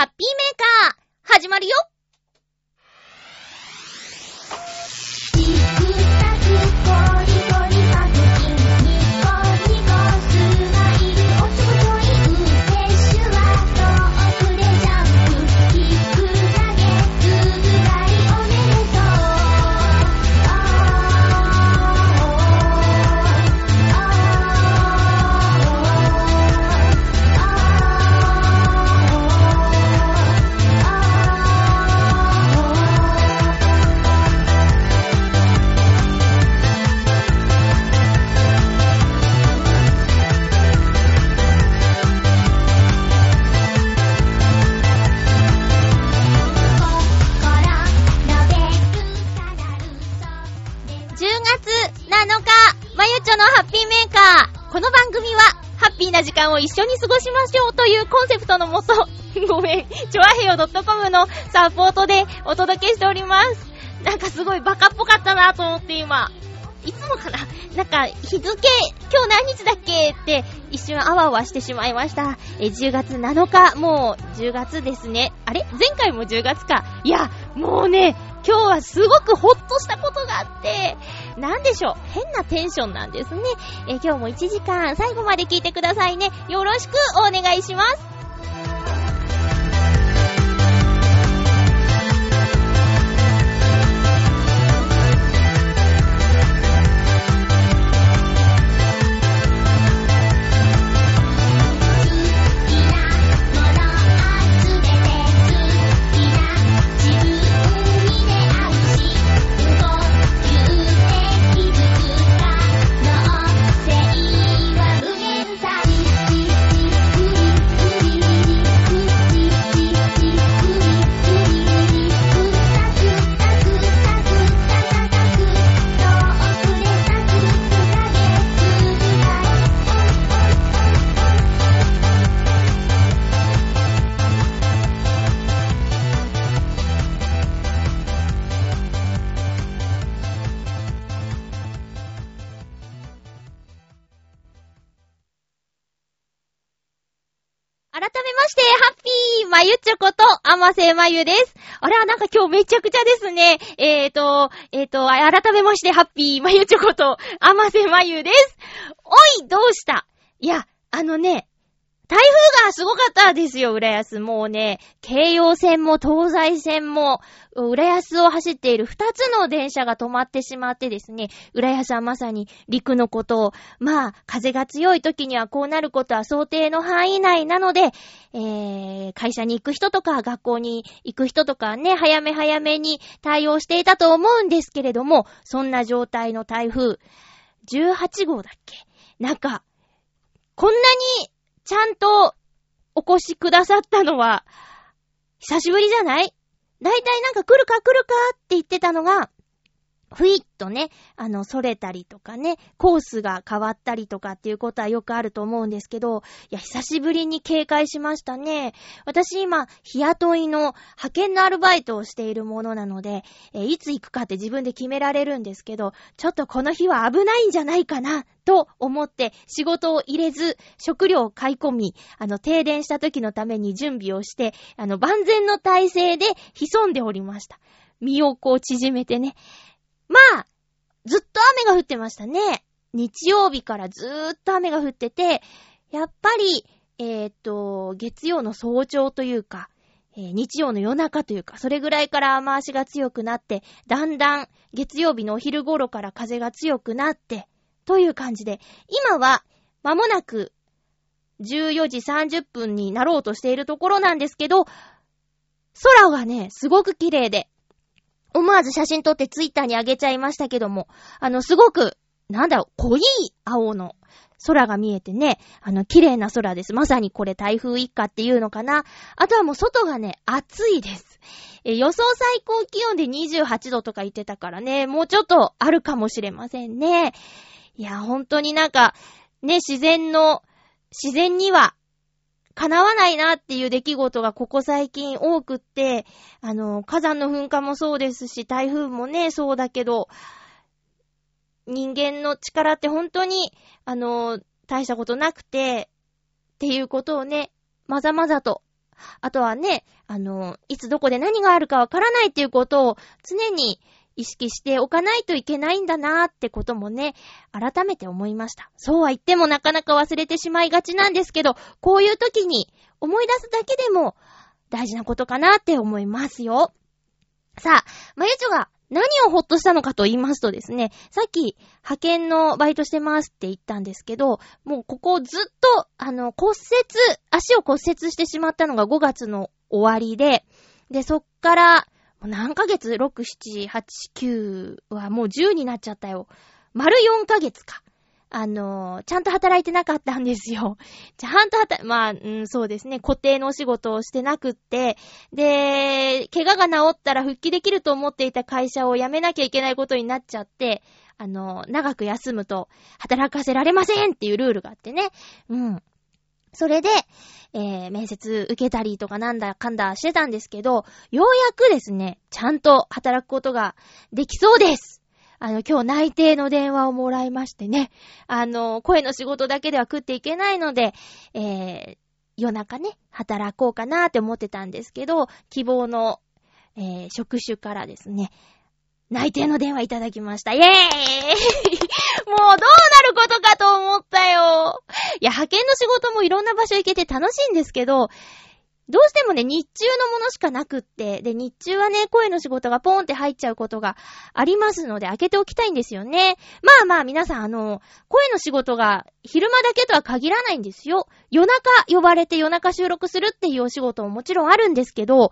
ハッピーメーカー、始まるよ。日付、今日何日だっけって、一瞬あわあわしてしまいました。え、10月7日、もう10月ですね。あれ？前回も10月か。いや、もうね、今日はすごくほっとしたことがあって、なんでしょう、変なテンションなんですね。え、今日も1時間最後まで聞いてくださいね。よろしくお願いします。あませまゆです。あら、なんか今日めちゃくちゃですね。えーと、えーと、改めまして、ハッピーまゆちょこと、あませまゆです。おい、どうした？いや、あのね、台風がすごかったですよ、浦安。もうね、京葉線も東西線も、浦安を走っている二つの電車が止まってしまってですね、浦安はまさに陸のことを、まあ、風が強い時にはこうなることは想定の範囲内なので、えー、会社に行く人とか学校に行く人とかね、早め早めに対応していたと思うんですけれども、そんな状態の台風、18号だっけ？なんか、こんなにちゃんとお越しくださったのは、久しぶりじゃない？だいたいなんか来るか来るかって言ってたのが、ふいっとね、あの、それたりとかね、コースが変わったりとかっていうことはよくあると思うんですけど、いや、久しぶりに警戒しましたね。私今、日雇いの派遣のアルバイトをしているものなので、えいつ行くかって自分で決められるんですけど、ちょっとこの日は危ないんじゃないかな、と思って仕事を入れず、食料を買い込み、あの、停電した時のために準備をして、あの、万全の体制で潜んでおりました。身をこう縮めてね。まあ、ずっと雨が降ってましたね。日曜日からずーっと雨が降ってて、やっぱり、えーっと、月曜の早朝というか、えー日曜の夜中というか、それぐらいから雨足が強くなって、だんだん月曜日のお昼頃から風が強くなって、という感じで、今は間もなく14時30分になろうとしているところなんですけど、空がね、すごく綺麗で、思わず写真撮ってツイッターに上げちゃいましたけども、あの、すごく、なんだろう、濃い青の空が見えてね、あの、綺麗な空です。まさにこれ台風一過っていうのかな。あとはもう外がね、暑いです。え、予想最高気温で28度とか言ってたからね、もうちょっとあるかもしれませんね。いや、本当になんか、ね、自然の、自然には、叶わないなっていう出来事がここ最近多くって、あの、火山の噴火もそうですし、台風もね、そうだけど、人間の力って本当に、あの、大したことなくて、っていうことをね、まざまざとあとはね、あの、いつどこで何があるかわからないっていうことを常に意識しておかないといけないんだなーってこともね、改めて思いました。そうは言ってもなかなか忘れてしまいがちなんですけど、こういう時に思い出すだけでも大事なことかなって思いますよ。さあ、まゆちょが何をほっとしたのかと言いますとですね、さっき派遣のバイトしてますって言ったんですけど、もうここずっと、あの、骨折、足を骨折してしまったのが5月の終わりで、で、そっから、何ヶ月 ?6、7、8、9はもう10になっちゃったよ。丸4ヶ月か。あのー、ちゃんと働いてなかったんですよ。ちゃんと働、まあ、うん、そうですね、固定のお仕事をしてなくって、で、怪我が治ったら復帰できると思っていた会社を辞めなきゃいけないことになっちゃって、あのー、長く休むと働かせられませんっていうルールがあってね。うん。それで、えー、面接受けたりとかなんだかんだしてたんですけど、ようやくですね、ちゃんと働くことができそうです。あの、今日内定の電話をもらいましてね、あの、声の仕事だけでは食っていけないので、えー、夜中ね、働こうかなって思ってたんですけど、希望の、えー、職種からですね、内定の電話いただきました。イェーイ！もうどうなることかと思ったよ。いや、派遣の仕事もいろんな場所行けて楽しいんですけど、どうしてもね、日中のものしかなくって、で、日中はね、声の仕事がポーンって入っちゃうことがありますので、開けておきたいんですよね。まあまあ、皆さん、あの、声の仕事が昼間だけとは限らないんですよ。夜中呼ばれて夜中収録するっていうお仕事ももちろんあるんですけど、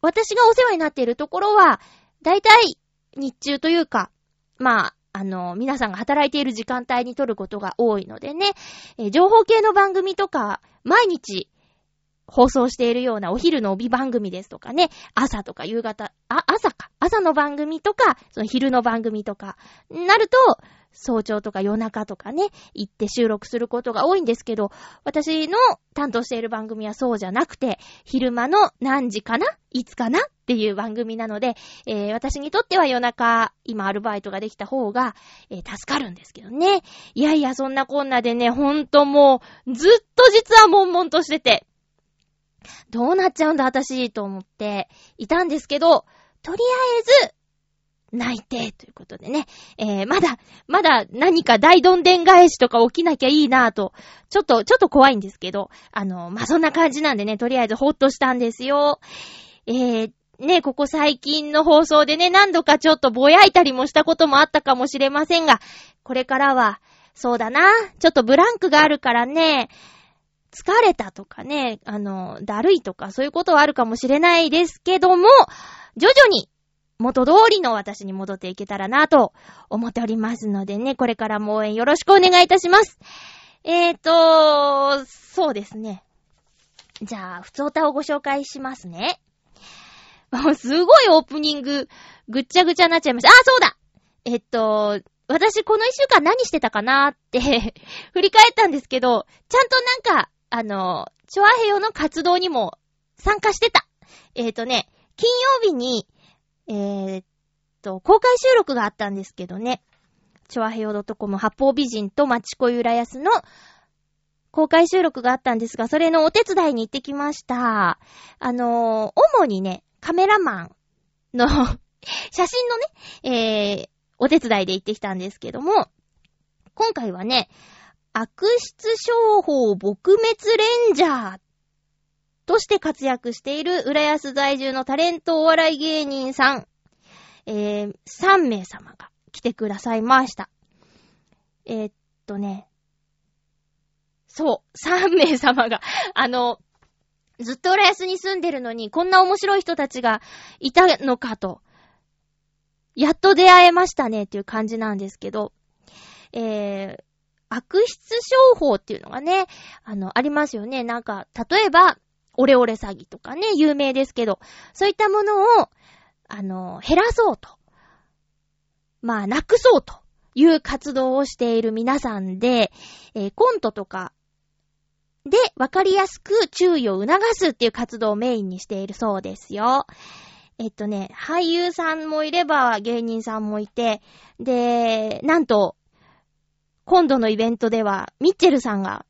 私がお世話になっているところは、だいたい日中というか、まあ、あの、皆さんが働いている時間帯に撮ることが多いのでね、え情報系の番組とか、毎日放送しているようなお昼の帯番組ですとかね、朝とか夕方、あ、朝か。朝の番組とか、その昼の番組とか、なると、早朝とか夜中とかね、行って収録することが多いんですけど、私の担当している番組はそうじゃなくて、昼間の何時かないつかなっていう番組なので、えー、私にとっては夜中、今アルバイトができた方が、えー、助かるんですけどね。いやいや、そんなこんなでね、ほんともう、ずっと実は悶々としてて、どうなっちゃうんだ、私、と思っていたんですけど、とりあえず、内定ということでね、えー、まだ、まだ何か大どんでん返しとか起きなきゃいいなぁと、ちょっと、ちょっと怖いんですけど、あの、まあ、そんな感じなんでね、とりあえずほっとしたんですよ。えー、ね、ここ最近の放送でね、何度かちょっとぼやいたりもしたこともあったかもしれませんが、これからは、そうだな、ちょっとブランクがあるからね、疲れたとかね、あの、だるいとかそういうことはあるかもしれないですけども、徐々に元通りの私に戻っていけたらなと思っておりますのでね、これからも応援よろしくお願いいたします。えーと、そうですね。じゃあ、普通歌をご紹介しますね。すごいオープニング、ぐっちゃぐちゃになっちゃいました。あ、そうだえっと、私この一週間何してたかなって 振り返ったんですけど、ちゃんとなんか、あの、チョアヘヨの活動にも参加してた。えっ、ー、とね、金曜日に、えー、っと、公開収録があったんですけどね。チョアヘヨ .com 八方美人と町子浦安の公開収録があったんですが、それのお手伝いに行ってきました。あの主にね、カメラマンの 写真のね、えー、お手伝いで行ってきたんですけども、今回はね、悪質商法撲滅レンジャーとして活躍している浦安在住のタレントお笑い芸人さん、えー、3名様が来てくださいました。えー、っとね、そう、3名様が、あの、ずっと浦安に住んでるのに、こんな面白い人たちがいたのかと、やっと出会えましたねっていう感じなんですけど、えー、悪質商法っていうのがね、あの、ありますよね。なんか、例えば、オレオレ詐欺とかね、有名ですけど、そういったものを、あの、減らそうと。まあ、なくそうという活動をしている皆さんで、えー、コントとかでわかりやすく注意を促すっていう活動をメインにしているそうですよ。えっとね、俳優さんもいれば芸人さんもいて、で、なんと、今度のイベントでは、ミッチェルさんが、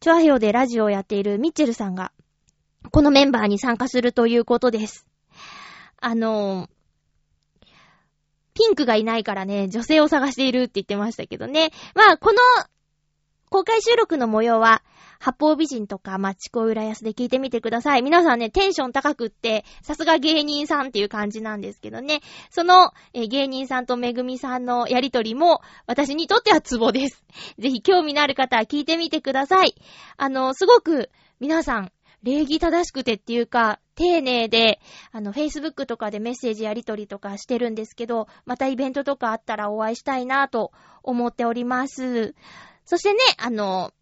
チョアヘオでラジオをやっているミッチェルさんが、このメンバーに参加するということです。あのピンクがいないからね、女性を探しているって言ってましたけどね。まあ、この公開収録の模様は、八方美人とかマッチコ浦安で聞いてみてください。皆さんね、テンション高くって、さすが芸人さんっていう感じなんですけどね。その、え芸人さんとめぐみさんのやりとりも、私にとってはツボです。ぜひ興味のある方は聞いてみてください。あの、すごく、皆さん、礼儀正しくてっていうか、丁寧で、あの、Facebook とかでメッセージやり取りとかしてるんですけど、またイベントとかあったらお会いしたいなと思っております。そしてね、あの、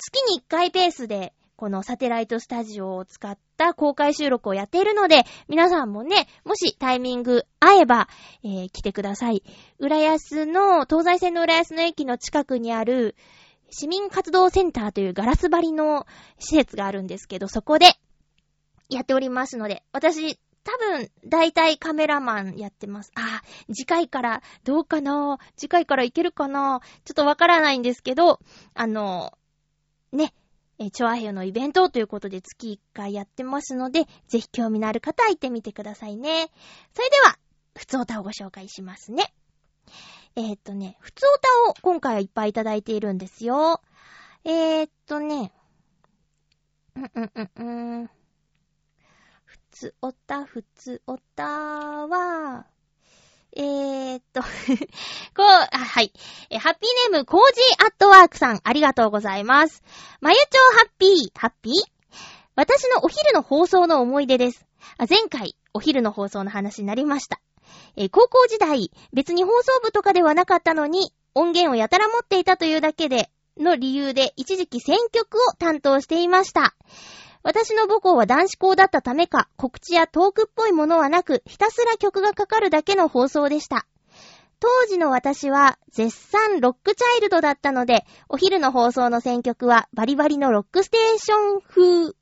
月に1回ペースで、このサテライトスタジオを使った公開収録をやっているので、皆さんもね、もしタイミング合えば、えー、来てください。浦安の、東西線の浦安の駅の近くにある、市民活動センターというガラス張りの施設があるんですけど、そこでやっておりますので、私、多分、大体カメラマンやってます。あ、次回からどうかな次回からいけるかなちょっとわからないんですけど、あの、ね、え、チョアヘヨのイベントということで月1回やってますので、ぜひ興味のある方は行ってみてくださいね。それでは、ふつおたをご紹介しますね。えー、っとね、ふつおたを今回はいっぱいいただいているんですよ。えー、っとね、うんうんうんうん。ふつおた、ふつおたは、えー、っと こう、あ、はい。え、ハッピーネーム、コージーアットワークさん、ありがとうございます。まゆちょうハッピー、ハッピー？私のお昼の放送の思い出です。あ前回、お昼の放送の話になりました。え高校時代、別に放送部とかではなかったのに、音源をやたら持っていたというだけで、の理由で一時期選曲を担当していました。私の母校は男子校だったためか、告知やトークっぽいものはなく、ひたすら曲がかかるだけの放送でした。当時の私は絶賛ロックチャイルドだったので、お昼の放送の選曲はバリバリのロックステーション風。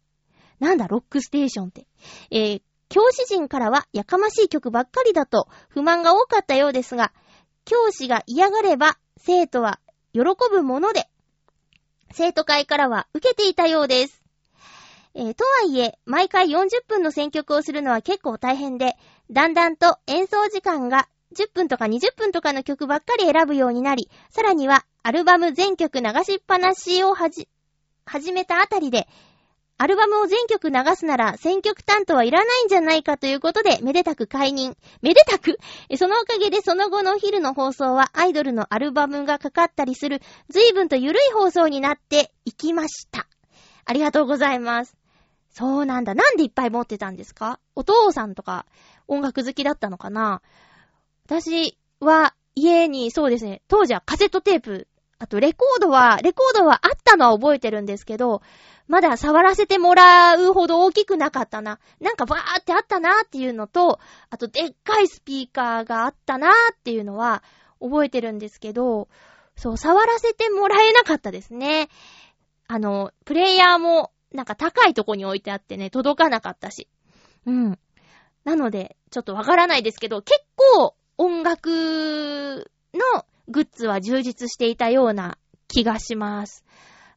なんだ、ロックステーションって。えー、教師陣からはやかましい曲ばっかりだと不満が多かったようですが、教師が嫌がれば生徒は喜ぶもので、生徒会からは受けていたようです。えー、とはいえ、毎回40分の選曲をするのは結構大変で、だんだんと演奏時間が10分とか20分とかの曲ばっかり選ぶようになり、さらにはアルバム全曲流しっぱなしをはじ、始めたあたりで、アルバムを全曲流すなら選曲担当はいらないんじゃないかということで、めでたく解任。めでたく？そのおかげでその後のお昼の放送はアイドルのアルバムがかかったりする、随分と緩い放送になっていきました。ありがとうございます。そうなんだ。なんでいっぱい持ってたんですか？お父さんとか音楽好きだったのかな？私は家にそうですね、当時はカセットテープ、あとレコードは、レコードはあったのは覚えてるんですけど、まだ触らせてもらうほど大きくなかったな。なんかバーってあったなっていうのと、あとでっかいスピーカーがあったなっていうのは覚えてるんですけど、そう、触らせてもらえなかったですね。あの、プレイヤーもなんか高いとこに置いてあってね、届かなかったし。うん。なので、ちょっとわからないですけど、結構音楽のグッズは充実していたような気がします。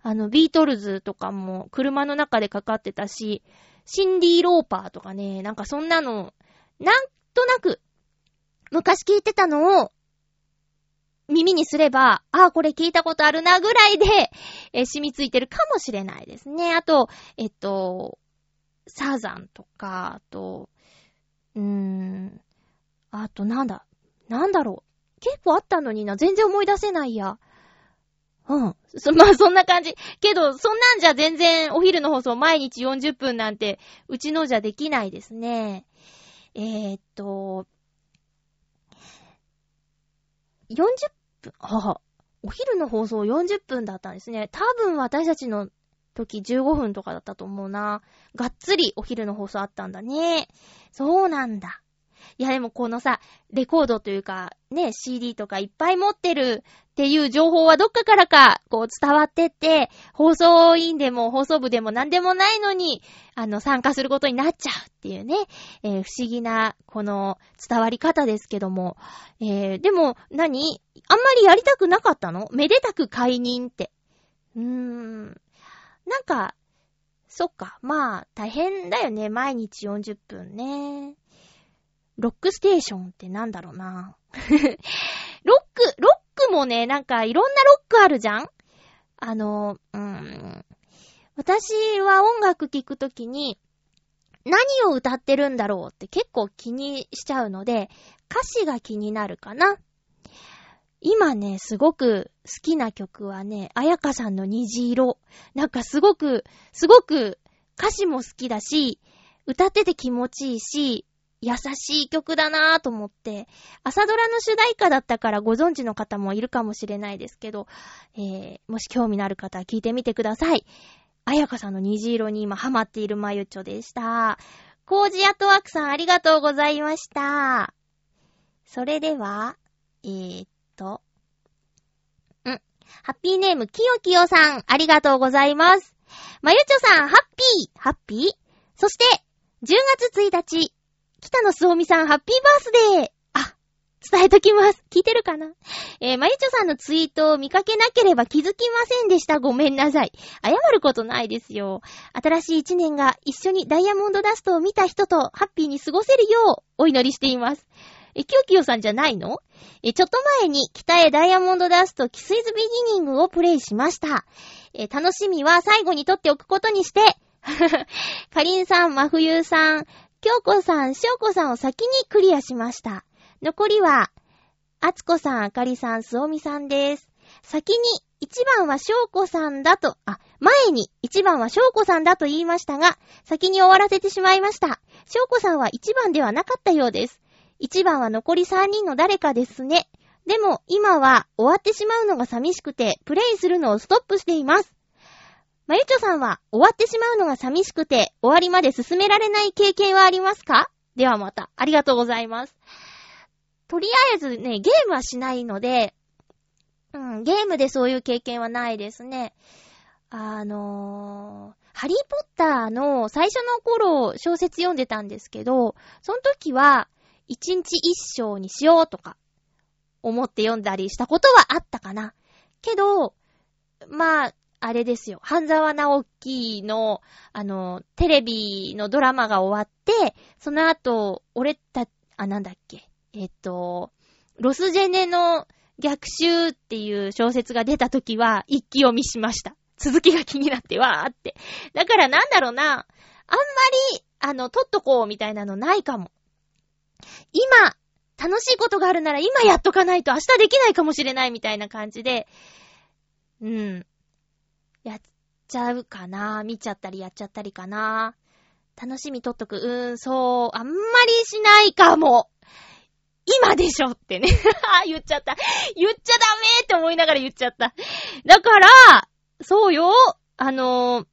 あの、ビートルズとかも車の中でかかってたし、シンディ・ローパーとかね、なんかそんなの、なんとなく、昔聞いてたのを耳にすれば、ああ、これ聞いたことあるなぐらいで、えー、染みついてるかもしれないですね。あと、えっと、サザンとか、あと、うーん、あとなんだ、なんだろう。結構あったのにな、全然思い出せないや。うん。そ、まあ、そんな感じ。けど、そんなんじゃ全然お昼の放送毎日40分なんて、うちのじゃできないですね。えー、っと、40分、はあ、お昼の放送40分だったんですね。多分私たちの時15分とかだったと思うな。がっつりお昼の放送あったんだね。そうなんだ。いやでもこのさ、レコードというか、ね、CD とかいっぱい持ってるっていう情報はどっかからか、こう伝わってって、放送委員でも放送部でも何でもないのに、あの、参加することになっちゃうっていうね、えー、不思議な、この伝わり方ですけども。えー、でも何、あんまりやりたくなかったの？めでたく解任って。うーん。なんか、そっか。まあ、大変だよね。毎日40分ね。ロックステーションってなんだろうな。ロック、ロックもね、なんかいろんなロックあるじゃん？あの、うーん。私は音楽聴くときに、何を歌ってるんだろうって結構気にしちゃうので、歌詞が気になるかな。今ね、すごく好きな曲はね、あやかさんの虹色。なんかすごく、すごく歌詞も好きだし、歌ってて気持ちいいし、優しい曲だなぁと思って、朝ドラの主題歌だったからご存知の方もいるかもしれないですけど、えー、もし興味のある方は聞いてみてください。あやかさんの虹色に今ハマっているまゆちょでした。コージアトワークさんありがとうございました。それでは、えー、っと、ん。ハッピーネームきよきよさんありがとうございます。まゆちょさんハッピーハッピーそして、10月1日、北野すおみさんハッピーバースデーあ伝えときます。聞いてるかな？えー、まゆちょさんのツイートを見かけなければ気づきませんでした。ごめんなさい。謝ることないですよ。新しい一年が一緒にダイヤモンドダストを見た人とハッピーに過ごせるようお祈りしています。え、キヨキヨさんじゃないの？え、ちょっと前に北へダイヤモンドダストキスイズビギニングをプレイしました。え、楽しみは最後に撮っておくことにして、かりんさん、まふゆさん、きょうこさん、しょうこさんを先にクリアしました。残りは、あつこさん、あかりさん、すおみさんです。先に一番はしょうこさんだと、あ、前に一番はしょうこさんだと言いましたが、先に終わらせてしまいました。しょうこさんは一番ではなかったようです。一番は残り三人の誰かですね。でも、今は終わってしまうのが寂しくて、プレイするのをストップしています。まゆちょさんは終わってしまうのが寂しくて、終わりまで進められない経験はありますか？ではまた、ありがとうございます。とりあえずね、ゲームはしないので、うん、ゲームでそういう経験はないですね。あのー、ハリーポッターの最初の頃小説読んでたんですけど、その時は一日一章にしようとか思って読んだりしたことはあったかな。けど、まあ、あれですよ。半沢直樹の、あの、テレビのドラマが終わって、その後、俺た、あ、なんだっけ。えっと、ロスジェネの逆襲っていう小説が出た時は一気読みしました。続きが気になってわーって。だからなんだろうな、あんまり、あの、撮っとこうみたいなのないかも。今、楽しいことがあるなら今やっとかないと明日できないかもしれないみたいな感じで、うん。やっちゃうかな見ちゃったりやっちゃったりかな楽しみ撮っとく。うーん、そう、あんまりしないかも。今でしょってね 言っちゃった。言っちゃダメって思いながら言っちゃった。だから、そうよ。あのー、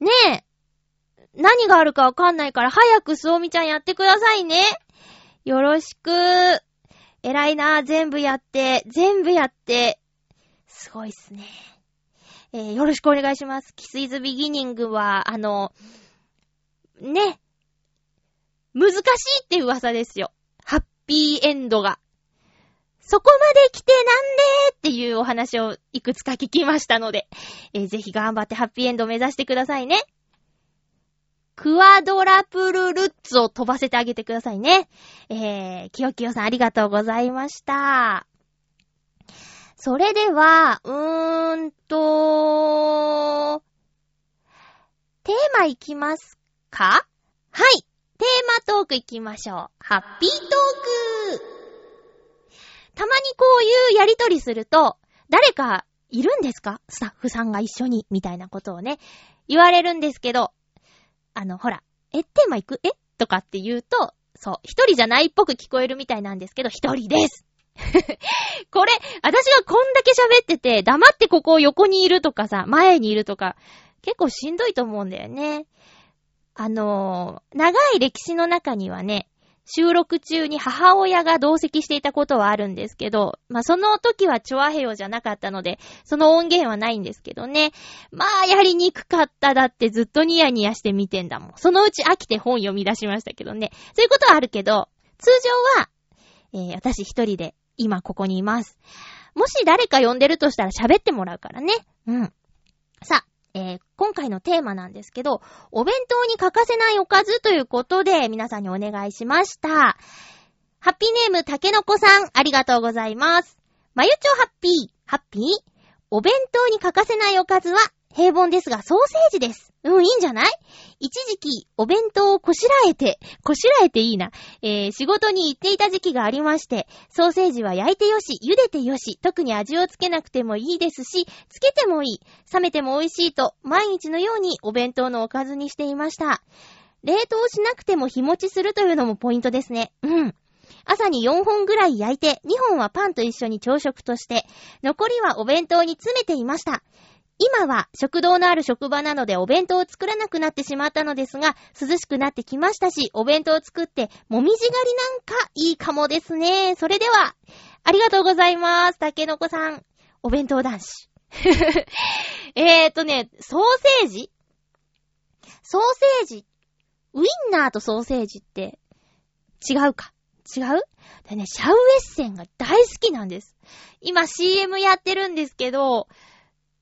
ねえ。何があるかわかんないから、早くすおみちゃんやってくださいね。よろしく。偉いな全部やって、全部やって。すごいっすね。えー、よろしくお願いします。キスイズビギニングは、あの、ね。難しいって噂ですよ。ハッピーエンドが。そこまで来てなんでっていうお話をいくつか聞きましたので、えー、ぜひ頑張ってハッピーエンド目指してくださいね。クワドラプルルッツを飛ばせてあげてくださいね。えー、きよきよさんありがとうございました。それでは、うーんと、テーマいきますか？はい。テーマトーク行きましょう。ハッピートーク。たまにこういうやりとりすると、誰かいるんですか？スタッフさんが一緒に、みたいなことをね、言われるんですけど、あの、ほら、え、テーマ行く？え？とかって言うと、そう、一人じゃないっぽく聞こえるみたいなんですけど、一人です。これ、私がこんだけ喋ってて、黙ってここを横にいるとかさ、前にいるとか、結構しんどいと思うんだよね。あのー、長い歴史の中にはね、収録中に母親が同席していたことはあるんですけど、まあ、その時はチョアヘヨじゃなかったので、その音源はないんですけどね。まあ、やりにくかっただってずっとニヤニヤして見てんだもん。そのうち飽きて本読み出しましたけどね。そういうことはあるけど、通常は、えー、私一人で今ここにいます。もし誰か呼んでるとしたら喋ってもらうからね。うん。さあ、えー、今回のテーマなんですけど、お弁当に欠かせないおかずということで皆さんにお願いしました。ハッピーネームたけのこさん、ありがとうございます。まゆちょハッピー、ハッピー？お弁当に欠かせないおかずは平凡ですがソーセージです。うん、いいんじゃない？一時期、お弁当をこしらえて、こしらえていいな。えー、仕事に行っていた時期がありまして、ソーセージは焼いてよし、茹でてよし、特に味をつけなくてもいいですし、つけてもいい、冷めても美味しいと、毎日のようにお弁当のおかずにしていました。冷凍しなくても日持ちするというのもポイントですね。うん。朝に4本ぐらい焼いて、2本はパンと一緒に朝食として、残りはお弁当に詰めていました。今は食堂のある職場なのでお弁当を作らなくなってしまったのですが、涼しくなってきましたし、お弁当を作って、もみじ狩りなんかいいかもですね。それでは、ありがとうございます。竹の子さん、お弁当男子。えーとね、ソーセージ？ソーセージ、ウィンナーとソーセージって違うか？違う？でね、シャウエッセンが大好きなんです。今 CM やってるんですけど、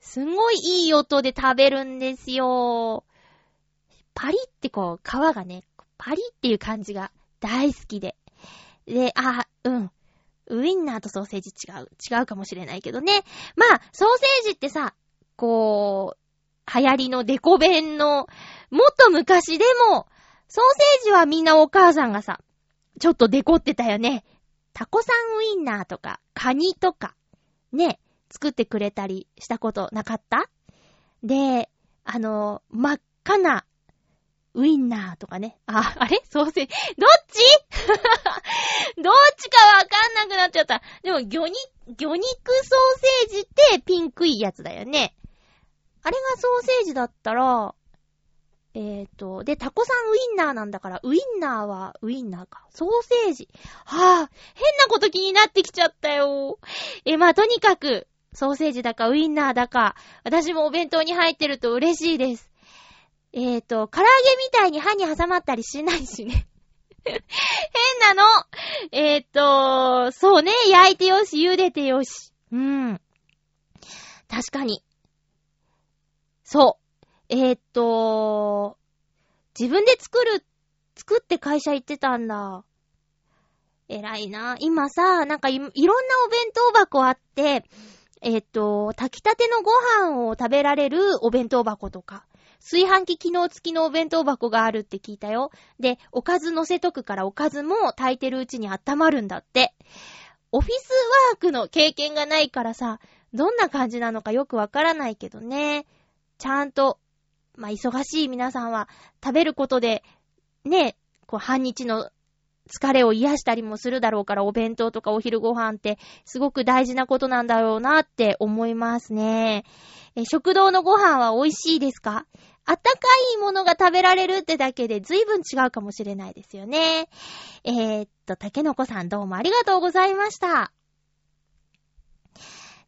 すんごいいい音で食べるんですよ。パリってこう、皮がね、パリっていう感じが大好きで。で、あ、うん。ウィンナーとソーセージ違う。違うかもしれないけどね。まあ、ソーセージってさ、こう、流行りのデコ弁の、もっと昔でも、ソーセージはみんなお母さんがさ、ちょっとデコってたよね。タコさんウィンナーとか、カニとか、ね、作ってくれたりしたことなかった？で、あの、真っ赤なウィンナーとかね。あ、あれ？ソーセージ。どっち？どっちかわかんなくなっちゃった。でも、魚肉、魚肉ソーセージってピンクいやつだよね。あれがソーセージだったら、えっ、ー、と、で、タコさんウィンナーなんだから、ウィンナーはウィンナーか。ソーセージ。はぁ、変なこと気になってきちゃったよ。え、まあ、とにかく、ソーセージだかウィンナーだか、私もお弁当に入ってると嬉しいです。えっ、ー、と、唐揚げみたいに歯に挟まったりしないしね。変なのえっ、ー、と、そうね、焼いてよし、茹でてよし。うん。確かに。そう。えっ、ー、と、自分で作る、作って会社行ってたんだ。偉いな。今さ、なんか、いろんなお弁当箱あって、えっ、と、炊きたてのご飯を食べられるお弁当箱とか、炊飯器機能付きのお弁当箱があるって聞いたよ。で、おかず乗せとくからおかずも炊いてるうちに温まるんだって。オフィスワークの経験がないからさ、どんな感じなのかよくわからないけどね。ちゃんと、まあ、忙しい皆さんは食べることで、ね、こう、半日の疲れを癒したりもするだろうから、お弁当とかお昼ご飯ってすごく大事なことなんだろうなって思いますね。え食堂のご飯は美味しいですか？あったかいものが食べられるってだけで随分違うかもしれないですよね。えー、っと、竹の子さんどうもありがとうございました。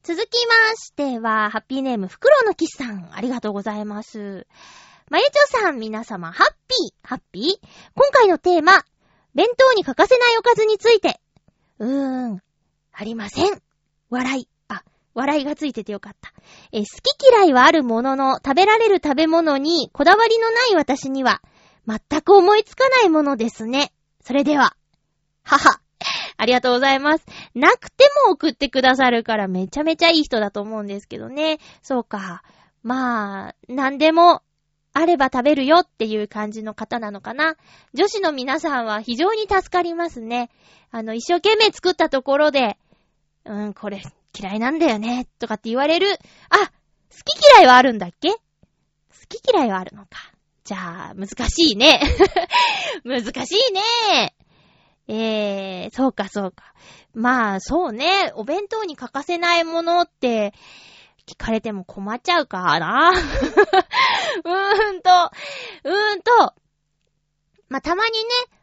続きましては、ハッピーネーム、フクロウのキスさん、ありがとうございます。まゆちょさん、皆様、ハッピー、ハッピー今回のテーマ、弁当に欠かせないおかずについて。うーん、ありません。笑い。あ、笑いがついててよかった。え、好き嫌いはあるものの、食べられる食べ物にこだわりのない私には、全く思いつかないものですね。それでは。はは。ありがとうございます。なくても送ってくださるからめちゃめちゃいい人だと思うんですけどね。そうか。まあ、なんでもあれば食べるよっていう感じの方なのかな。女子の皆さんは非常に助かりますね。あの、一生懸命作ったところで、うん、これ嫌いなんだよね、とかって言われる。あ、好き嫌いはあるんだっけ？好き嫌いはあるのか。じゃあ、難しいね。難しいね。えー、そうかそうか。まあ、そうね。お弁当に欠かせないものって、聞かれても困っちゃうかな。うーんと、うーんと、まあ、たまにね、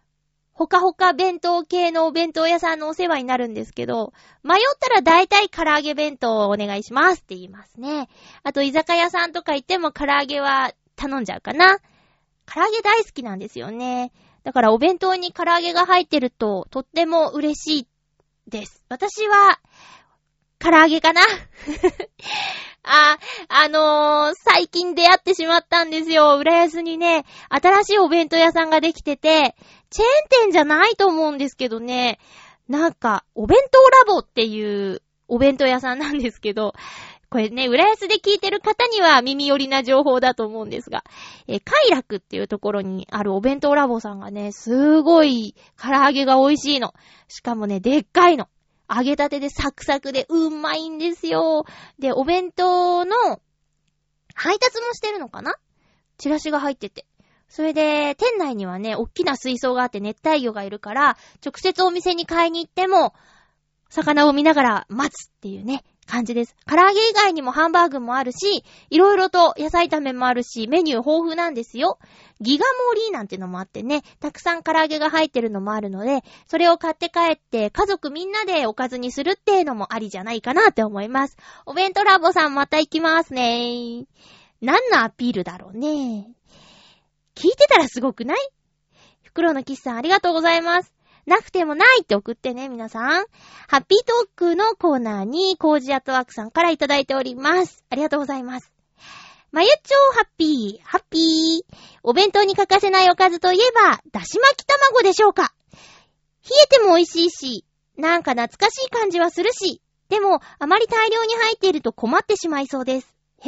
ほかほか弁当系のお弁当屋さんのお世話になるんですけど、迷ったら大体唐揚げ弁当をお願いしますって言いますね。あと居酒屋さんとか行っても唐揚げは頼んじゃうかな。唐揚げ大好きなんですよね。だからお弁当に唐揚げが入ってるととっても嬉しいです。私は、唐揚げかな？あ、あのー、最近出会ってしまったんですよ。浦安にね、新しいお弁当屋さんができてて、チェーン店じゃないと思うんですけどね、なんか、お弁当ラボっていうお弁当屋さんなんですけど、これね、浦安で聞いてる方には耳寄りな情報だと思うんですが、え、快楽っていうところにあるお弁当ラボさんがね、すごい唐揚げが美味しいの。しかもね、でっかいの。揚げたてでサクサクでうまいんですよ。で、お弁当の配達もしてるのかな？チラシが入ってて。それで、店内にはね、おっきな水槽があって熱帯魚がいるから、直接お店に買いに行っても、魚を見ながら待つっていうね、感じです。唐揚げ以外にもハンバーグもあるし、いろいろと野菜炒めもあるし、メニュー豊富なんですよ。ギガ盛りなんてのもあってね、たくさん唐揚げが入ってるのもあるので、それを買って帰って家族みんなでおかずにするっていうのもありじゃないかなって思います。お弁当ラボさんまた行きますね。何のアピールだろうね。聞いてたらすごくない？袋のキスさんありがとうございます。なくてもないって送ってね、皆さん。ハッピートークのコーナーに、コージアトワークさんからいただいております。ありがとうございます。まゆっちょーハッピー、ハッピー。お弁当に欠かせないおかずといえば、だし巻き卵でしょうか。冷えても美味しいし、なんか懐かしい感じはするし、でも、あまり大量に入っていると困ってしまいそうです。え？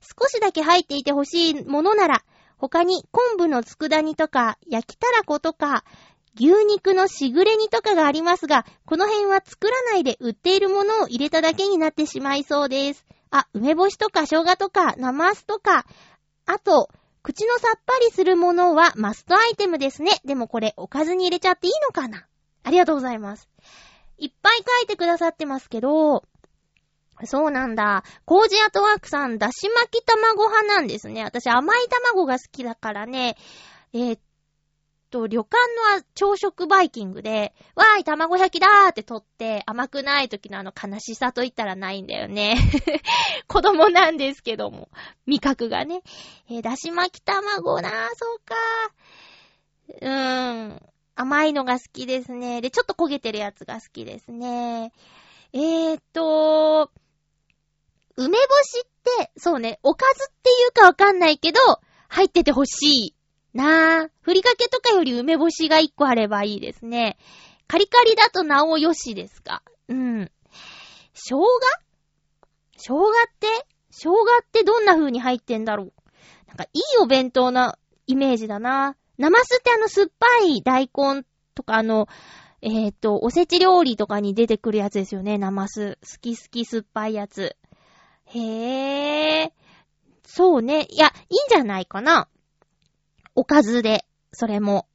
少しだけ入っていてほしいものなら、他に昆布の佃煮とか、焼きたらことか、牛肉のしぐれ煮とかがありますが、この辺は作らないで売っているものを入れただけになってしまいそうです。あ、梅干しとか生姜とか、ナマスとか、あと、口のさっぱりするものはマストアイテムですね。でもこれおかずに入れちゃっていいのかな？ありがとうございます。いっぱい書いてくださってますけど、そうなんだ。コージアトワークさん、だし巻き卵派なんですね。私甘い卵が好きだからね。えー、と、旅館の朝食バイキングで、わーい、卵焼きだーって取って甘くない時のあの悲しさと言ったらないんだよね。子供なんですけども、味覚がね。えー、だし巻き卵なー、そうかー。うーん。甘いのが好きですね。で、ちょっと焦げてるやつが好きですね。えーっと、梅干しって、そうね、おかずっていうかわかんないけど、入っててほしいなぁ。ふりかけとかより梅干しが一個あればいいですね。カリカリだとなおよしですか。うん。生姜？生姜って？生姜ってどんな風に入ってんだろうなんかいいお弁当なイメージだな。ナマスってあの酸っぱい大根とかあの、えっ、ー、と、おせち料理とかに出てくるやつですよね、ナマス。好き好き酸っぱいやつ。へえ。そうね。いや、いいんじゃないかな。おかずで、それも。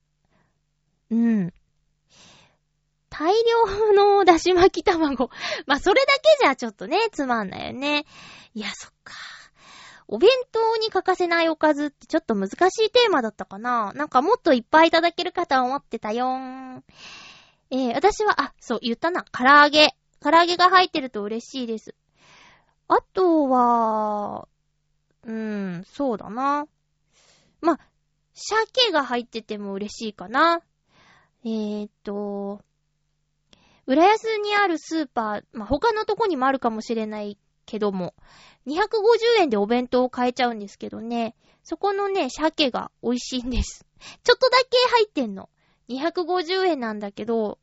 うん。大量のだし巻き卵。まあ、それだけじゃちょっとね、つまんないよね。いや、そっか。お弁当に欠かせないおかずってちょっと難しいテーマだったかななんかもっといっぱいいただけるかと思ってたよーん。えー、私は、あ、そう、言ったな。唐揚げ。唐揚げが入ってると嬉しいです。あとは、うーん、そうだな。ま、鮭が入ってても嬉しいかな。えー、っと、浦安にあるスーパー、まあ、他のとこにもあるかもしれないけども、250円でお弁当を買えちゃうんですけどね、そこのね、鮭が美味しいんです。ちょっとだけ入ってんの。250円なんだけど、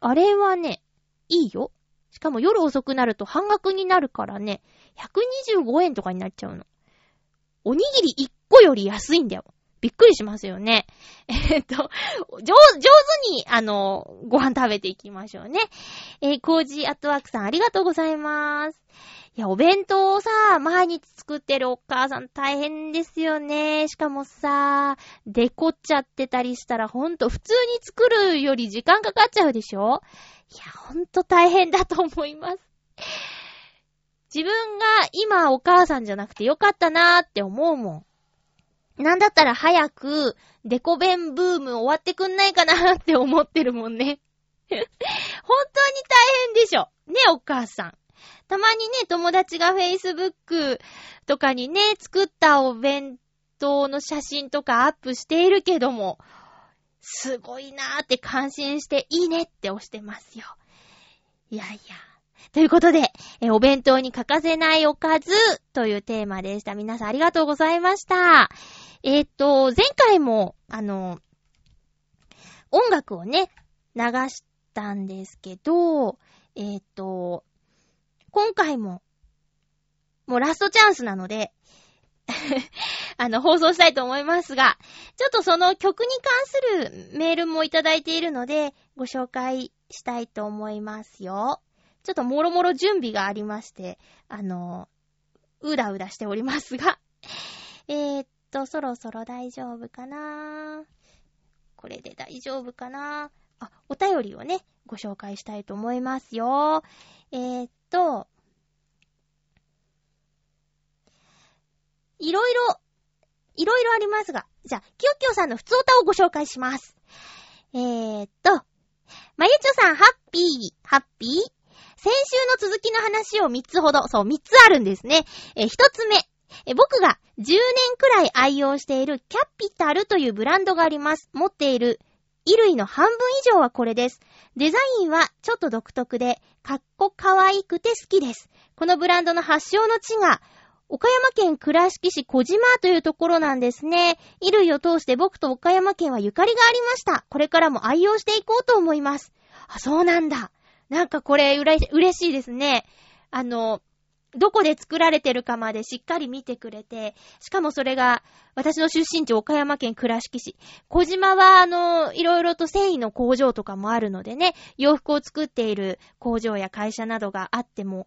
あれはね、いいよ。しかも夜遅くなると半額になるからね、125円とかになっちゃうの。おにぎり1個より安いんだよ。びっくりしますよね。えっと、上、上手に、あの、ご飯食べていきましょうね。えー、コージーアットワークさんありがとうございます。いや、お弁当をさ、毎日作ってるお母さん大変ですよね。しかもさ、デコっちゃってたりしたらほんと普通に作るより時間かかっちゃうでしょいや、ほんと大変だと思います。自分が今お母さんじゃなくてよかったなーって思うもん。なんだったら早く、デコ弁ブーム終わってくんないかなって思ってるもんね。本当に大変でしょ。ね、お母さん。たまにね、友達が Facebook とかにね、作ったお弁当の写真とかアップしているけども、すごいなーって感心して、いいねって押してますよ。いやいや。ということで、えお弁当に欠かせないおかずというテーマでした。皆さんありがとうございました。えー、と、前回も、あの、音楽をね、流したんですけど、えー、と、今回も、もうラストチャンスなので あの、放送したいと思いますが、ちょっとその曲に関するメールもいただいているので、ご紹介したいと思いますよ。ちょっともろもろ準備がありまして、あの、うだうだしておりますが、えー、っと、そろそろ大丈夫かなこれで大丈夫かなあ、お便りをね、ご紹介したいと思いますよ。えー、っと、いろいろ、いろいろありますが、じゃあ、きよきよさんの普通歌をご紹介します。えー、っと、まゆちょさん、ハッピー、ハッピー先週の続きの話を3つほど、そう、3つあるんですね。えー、1つ目、え僕が10年くらい愛用しているキャピタルというブランドがあります。持っている衣類の半分以上はこれです。デザインはちょっと独特で、かっこかわいくて好きです。このブランドの発祥の地が、岡山県倉敷市小島というところなんですね。衣類を通して僕と岡山県はゆかりがありました。これからも愛用していこうと思います。あ、そうなんだ。なんかこれ、うれ、嬉しいですね。あの、どこで作られてるかまでしっかり見てくれて、しかもそれが、私の出身地岡山県倉敷市。小島は、あの、いろいろと繊維の工場とかもあるのでね、洋服を作っている工場や会社などがあっても、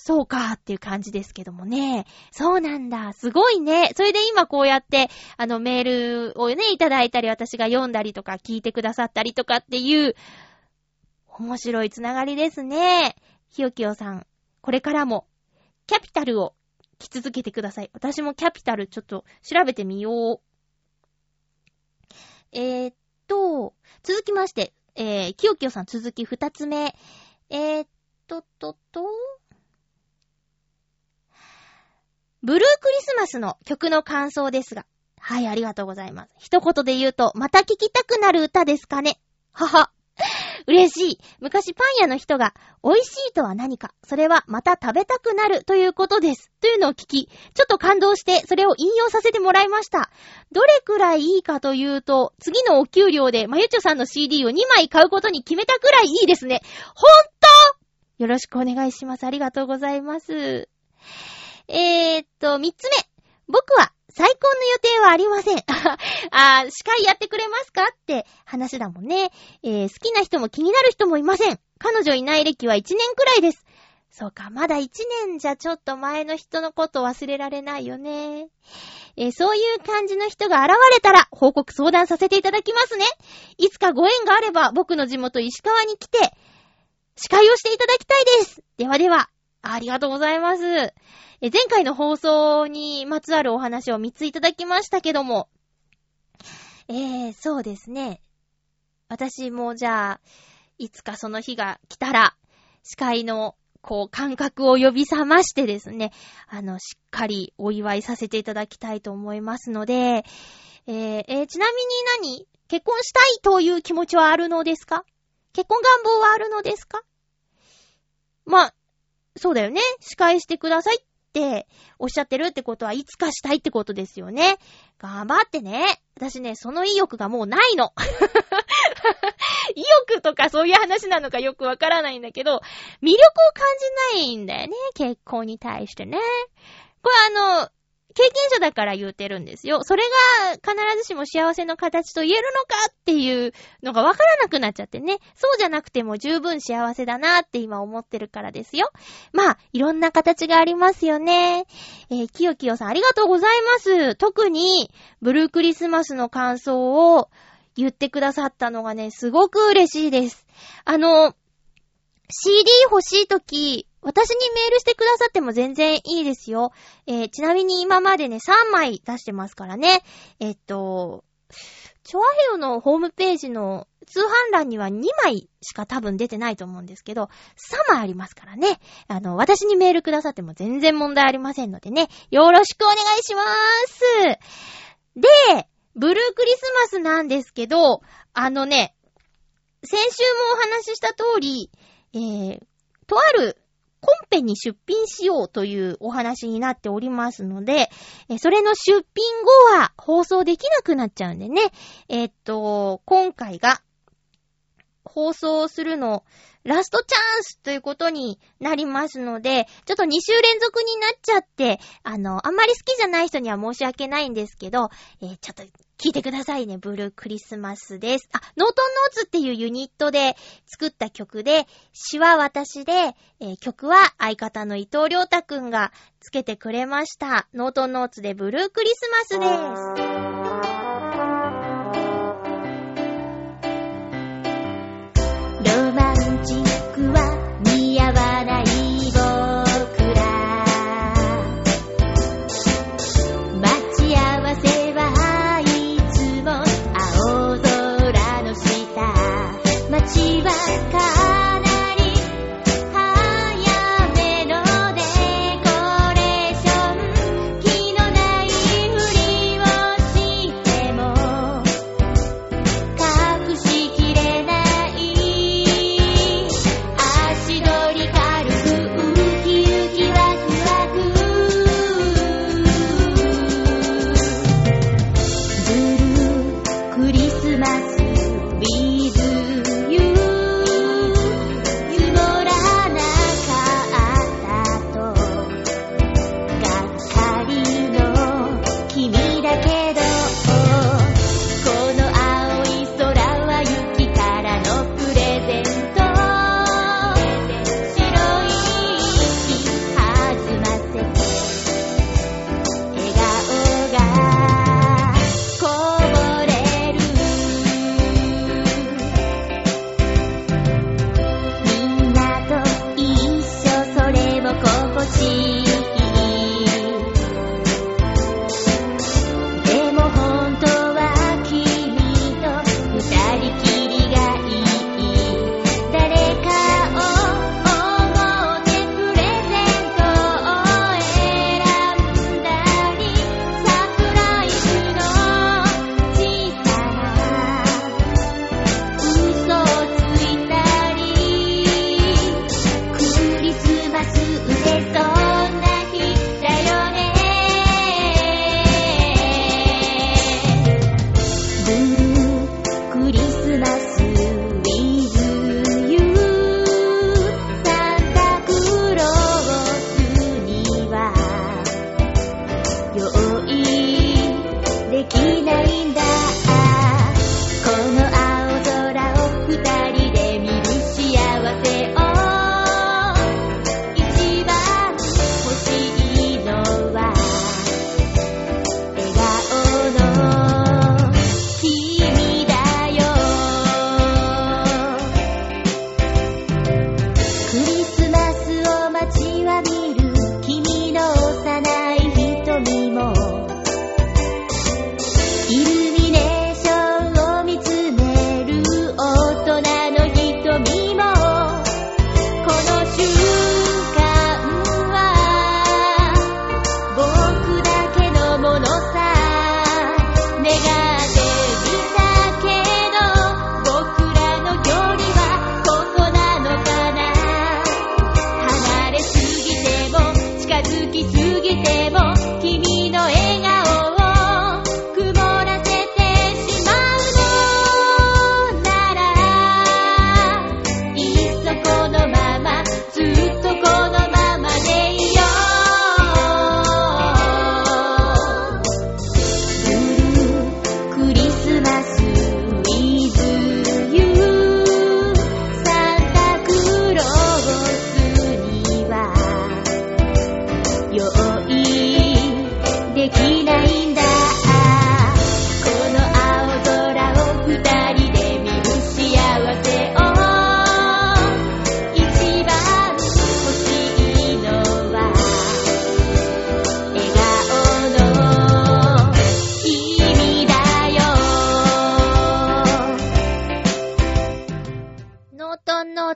そうかっていう感じですけどもね。そうなんだ。すごいね。それで今こうやって、あのメールをね、いただいたり、私が読んだりとか聞いてくださったりとかっていう、面白いつながりですね。ひよきよさん、これからもキャピタルを着続けてください。私もキャピタルちょっと調べてみよう。えー、っと、続きまして、えー、きよきよさん続き二つ目。えー、っと、と、と、ブルークリスマスの曲の感想ですが。はい、ありがとうございます。一言で言うと、また聴きたくなる歌ですかね。はは。嬉しい。昔パン屋の人が、美味しいとは何か、それはまた食べたくなるということです。というのを聞き、ちょっと感動して、それを引用させてもらいました。どれくらいいいかというと、次のお給料で、まゆちょさんの CD を2枚買うことに決めたくらいいいですね。ほんとよろしくお願いします。ありがとうございます。えー、っと、3つ目。僕は再婚の予定はありません。あ司会やってくれますかって話だもんね。えー、好きな人も気になる人もいません。彼女いない歴は1年くらいです。そうか、まだ1年じゃちょっと前の人のこと忘れられないよね。えー、そういう感じの人が現れたら報告相談させていただきますね。いつかご縁があれば僕の地元石川に来て、司会をしていただきたいです。ではでは、ありがとうございます。え前回の放送にまつわるお話を3ついただきましたけども、えー、そうですね。私もじゃあ、いつかその日が来たら、司会の、こう、感覚を呼び覚ましてですね、あの、しっかりお祝いさせていただきたいと思いますので、えー、えー、ちなみに何？結婚したいという気持ちはあるのですか？結婚願望はあるのですか？まあ、そうだよね。司会してくださいっておっしゃってるってことはいつかしたいってことですよね。頑張ってね。私ね、その意欲がもうないの。意欲とかそういう話なのかよくわからないんだけど、魅力を感じないんだよね。結婚に対してね。これあの、経験者だから言うてるんですよ。それが必ずしも幸せの形と言えるのかっていうのがわからなくなっちゃってね。そうじゃなくても十分幸せだなって今思ってるからですよ。まあ、いろんな形がありますよね。えー、きよきよさんありがとうございます。特に、ブルークリスマスの感想を言ってくださったのがね、すごく嬉しいです。あの、CD 欲しいとき、私にメールしてくださっても全然いいですよ。えー、ちなみに今までね、3枚出してますからね。えっと、チョアヘヨのホームページの通販欄には2枚しか多分出てないと思うんですけど、3枚ありますからね。あの、私にメールくださっても全然問題ありませんのでね。よろしくお願いしまーす。で、ブルークリスマスなんですけど、あのね、先週もお話しした通り、えー、とあるコンペに出品しようというお話になっておりますので、それの出品後は放送できなくなっちゃうんでね。えっと、今回が放送するの、ラストチャンスということになりますので、ちょっと2週連続になっちゃって、あの、あんまり好きじゃない人には申し訳ないんですけど、えー、ちょっと聞いてくださいね。ブルークリスマスです。あ、ノートンノーツっていうユニットで作った曲で、詩は私で、えー、曲は相方の伊藤良太くんがつけてくれました。ノートンノーツでブルークリスマスです。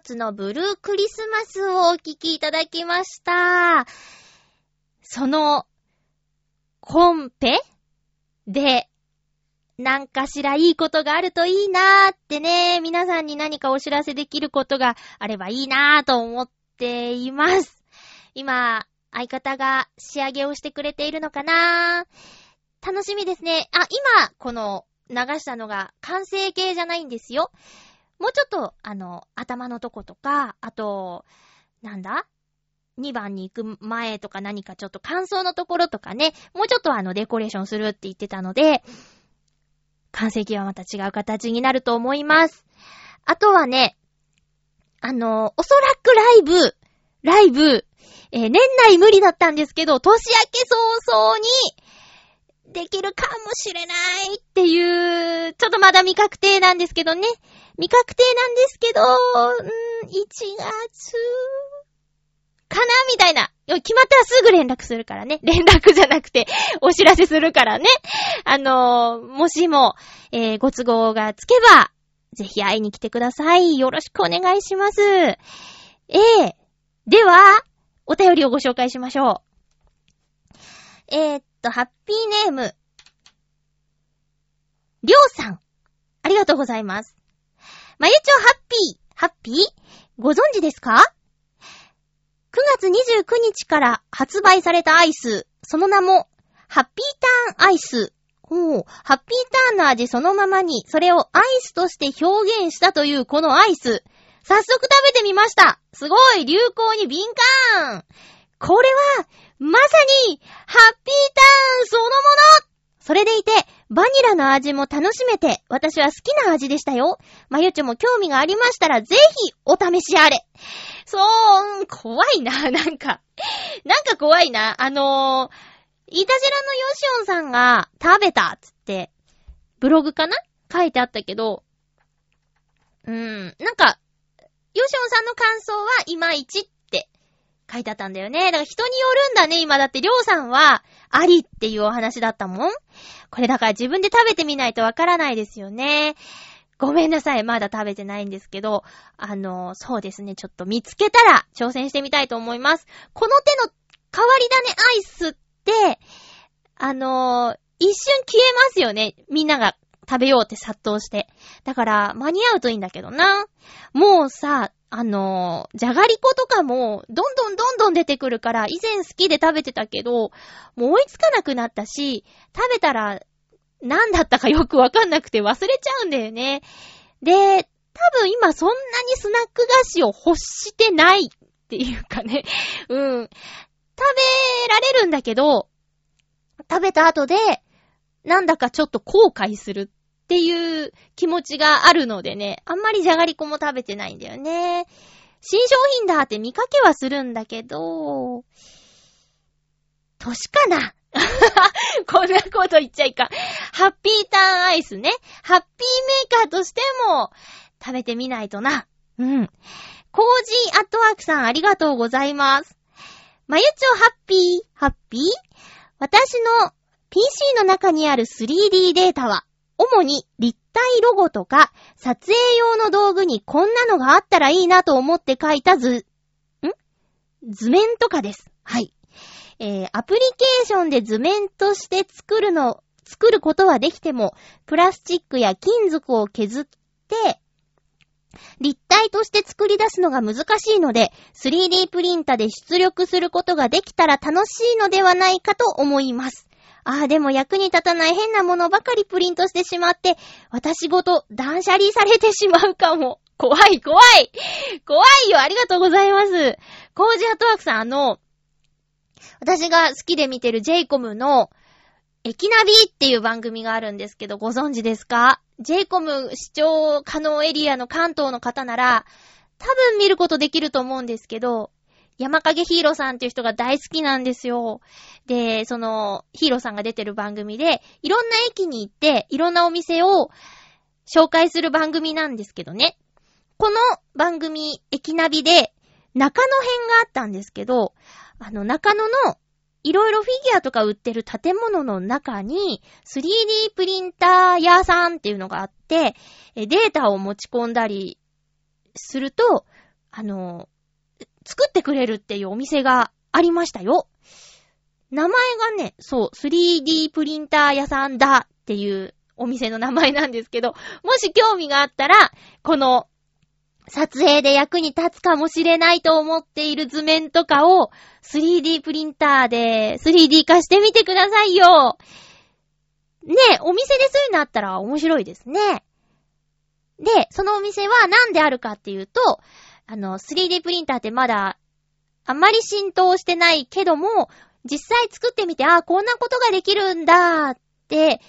ツのブルークリスマスをお聴きいただきました。その、コンペでなんかしらいいことがあるといいなーってね、皆さんに何かお知らせできることがあればいいなーと思っています。今、相方が仕上げをしてくれているのかなー楽しみですね。あ、今、この流したのが完成形じゃないんですよ。もうちょっと、あの、頭のとことか、あと、なんだ ?2 番に行く前とか何かちょっと感想のところとかね、もうちょっとあの、デコレーションするって言ってたので、完成形はまた違う形になると思います。あとはね、あの、おそらくライブ、ライブ、えー、年内無理だったんですけど、年明け早々に、できるかもしれないっていう、ちょっとまだ未確定なんですけどね。未確定なんですけど、んー、1月、かなみたいな。決まったらすぐ連絡するからね。連絡じゃなくて、お知らせするからね。あのー、もしも、えー、ご都合がつけば、ぜひ会いに来てください。よろしくお願いします。ええー、では、お便りをご紹介しましょう。えー、っと、ハッピーネーム、りょうさん。ありがとうございます。まゆちょハッピー、ハッピー？ご存知ですか ?9 月29日から発売されたアイス、その名も、ハッピーターンアイス。ほう、ハッピーターンの味そのままに、それをアイスとして表現したというこのアイス。早速食べてみました。すごい流行に敏感これは、まさに、ハッピーターンそのものそれでいて、バニラの味も楽しめて、私は好きな味でしたよ。まゆちょも興味がありましたら、ぜひ、お試しあれ。そう、うん怖いな、なんか。なんか怖いな。あのー、いたじらのヨシオンさんが食べたつって、ブログかな？書いてあったけど、うーん、なんか、ヨシオンさんの感想はいまいちっ書いてあったんだよね。だから人によるんだね、今だってりょうさんはありっていうお話だったもん。これだから自分で食べてみないとわからないですよね。ごめんなさい。まだ食べてないんですけど、あの、そうですね。ちょっと見つけたら挑戦してみたいと思います。この手の変わり種アイスって、あの、一瞬消えますよね。みんなが食べようって殺到して。だから、間に合うといいんだけどな。もうさ、あの、じゃがりことかも、どんどんどんどん出てくるから、以前好きで食べてたけど、もう追いつかなくなったし、食べたら、何だったか よくわかんなくて忘れちゃうんだよね。で、多分今そんなにスナック菓子を欲してないっていうかね。うん。食べられるんだけど、食べた後で、なんだかちょっと後悔するっていう気持ちがあるのでね、あんまりじゃがりこも食べてないんだよね。新商品だって見かけはするんだけど、年かな？こんなこと言っちゃいかん。ハッピーターンアイスね。ハッピーメーカーとしても食べてみないとな。うん。コージーアットワークさんありがとうございます。まゆちょハッピー、ハッピー？私の PC の中にある 3D データは、主に立体ロゴとか、撮影用の道具にこんなのがあったらいいなと思って書いた図、ん？図面とかです。はい。えー、アプリケーションで図面として作るの、作ることはできても、プラスチックや金属を削って、立体として作り出すのが難しいので、3D プリンタで出力することができたら楽しいのではないかと思います。ああ、でも役に立たない変なものばかりプリントしてしまって、私ごと断捨離されてしまうかも。怖い、怖い怖いよありがとうございます。コージアトワークさん、あの、私が好きで見てるジェイコムの、駅ナビっていう番組があるんですけど、ご存知ですか？ジェイコム視聴可能エリアの関東の方なら、多分見ることできると思うんですけど、山影ヒーローさんっていう人が大好きなんですよ。で、その、ヒーローさんが出てる番組で、いろんな駅に行って、いろんなお店を紹介する番組なんですけどね。この番組、駅ナビで、中野編があったんですけど、あの、中野の、いろいろフィギュアとか売ってる建物の中に、3D プリンター屋さんっていうのがあって、データを持ち込んだりすると、あの、作ってくれるっていうお店がありましたよ。名前がね、そう、3D プリンター屋さんだっていうお店の名前なんですけど、もし興味があったら、この撮影で役に立つかもしれないと思っている図面とかを 3D プリンターで 3D 化してみてくださいよ。ねえ、お店でそういうのあったら面白いですね。で、そのお店は何であるかっていうと、あの、3D プリンターってまだあまり浸透してないけども、実際作ってみて、ああ、こんなことができるんだって